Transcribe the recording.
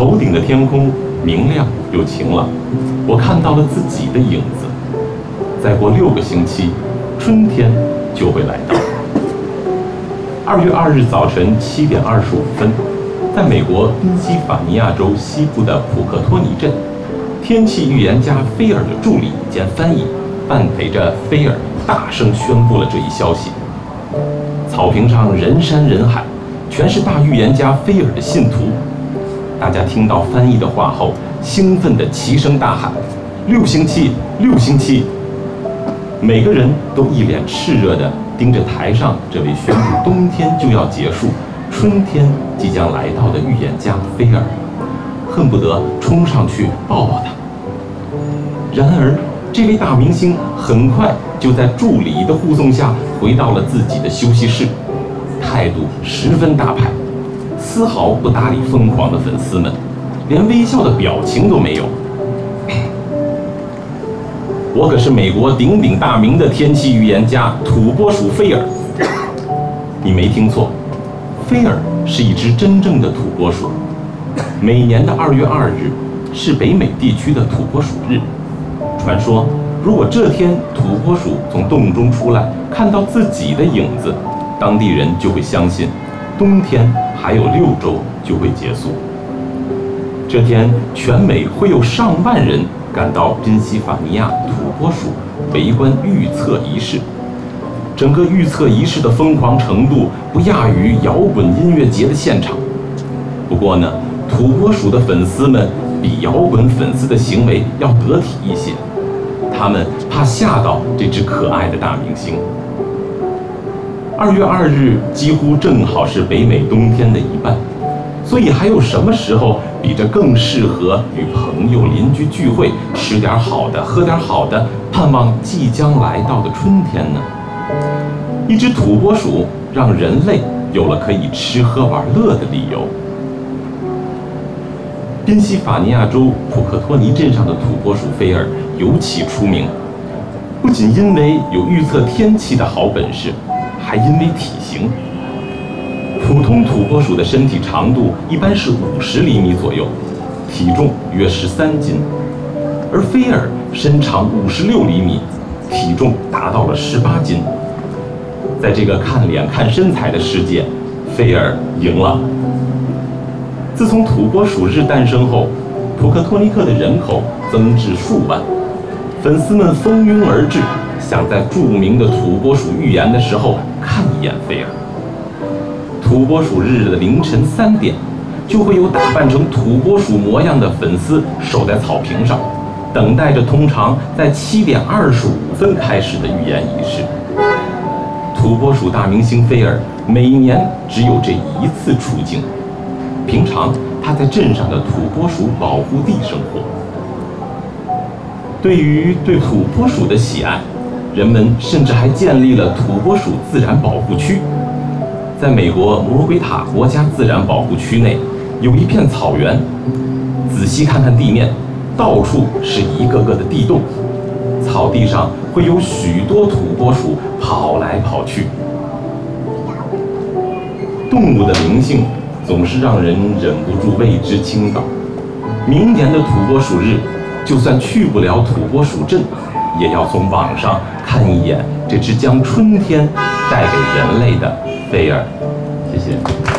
头顶的天空明亮又晴朗，我看到了自己的影子。再过六个星期，春天就会来到。二月二日早晨七点二十五分，在美国宾夕法尼亚州西部的普克托尼镇，天气预言家菲尔的助理兼翻译，伴陪着菲尔大声宣布了这一消息。草坪上人山人海，全是大预言家菲尔的信徒。大家听到翻译的话后，兴奋地齐声大喊：“六星期，六星期！”每个人都一脸炽热地盯着台上这位宣布冬天就要结束、春天即将来到的预言家菲尔，恨不得冲上去抱抱他。然而，这位大明星很快就在助理的护送下回到了自己的休息室，态度十分大牌，丝毫不搭理疯狂的粉丝们，连微笑的表情都没有。我可是美国鼎鼎大名的天气预言家土拨鼠菲尔。你没听错，菲尔是一只真正的土拨鼠。每年的二月二日是北美地区的土拨鼠日。传说，如果这天土拨鼠从洞中出来，看到自己的影子，当地人就会相信，冬天还有六周就会结束。这天，全美会有上万人。赶到宾夕法尼亚土拨鼠围观预测仪式，整个预测仪式的疯狂程度不亚于摇滚音乐节的现场。不过呢，土拨鼠的粉丝们比摇滚粉丝的行为要得体一些，他们怕吓到这只可爱的大明星。二月二日几乎正好是北美冬天的一半。所以还有什么时候比这更适合与朋友、邻居聚会，吃点好的，喝点好的，盼望即将来到的春天呢？一只土拨鼠让人类有了可以吃喝玩乐的理由。宾夕法尼亚州普克托尼镇上的土拨鼠菲尔尤其出名，不仅因为有预测天气的好本事，还因为体型。普通土拨鼠的身体长度一般是五十厘米左右，体重约十三斤，而菲尔身长五十六厘米，体重达到了十八斤。在这个看脸看身材的世界，菲尔赢了。自从土拨鼠日诞生后，普克托尼克的人口增至数万，粉丝们蜂拥而至，想在著名的土拨鼠预言的时候看一眼菲尔。土拨鼠日的凌晨三点，就会有打扮成土拨鼠模样的粉丝守在草坪上，等待着通常在七点二十五分开始的预言仪式。土拨鼠大明星菲尔每年只有这一次出镜，平常他在镇上的土拨鼠保护地生活。对于对土拨鼠的喜爱，人们甚至还建立了土拨鼠自然保护区。在美国魔鬼塔国家自然保护区内，有一片草原。仔细看看地面，到处是一个个的地洞，草地上会有许多土拨鼠跑来跑去。动物的灵性总是让人忍不住为之倾倒。明年的土拨鼠日，就算去不了土拨鼠镇，也要从网上看一眼这只将春天带给人类的。贝尔，谢谢。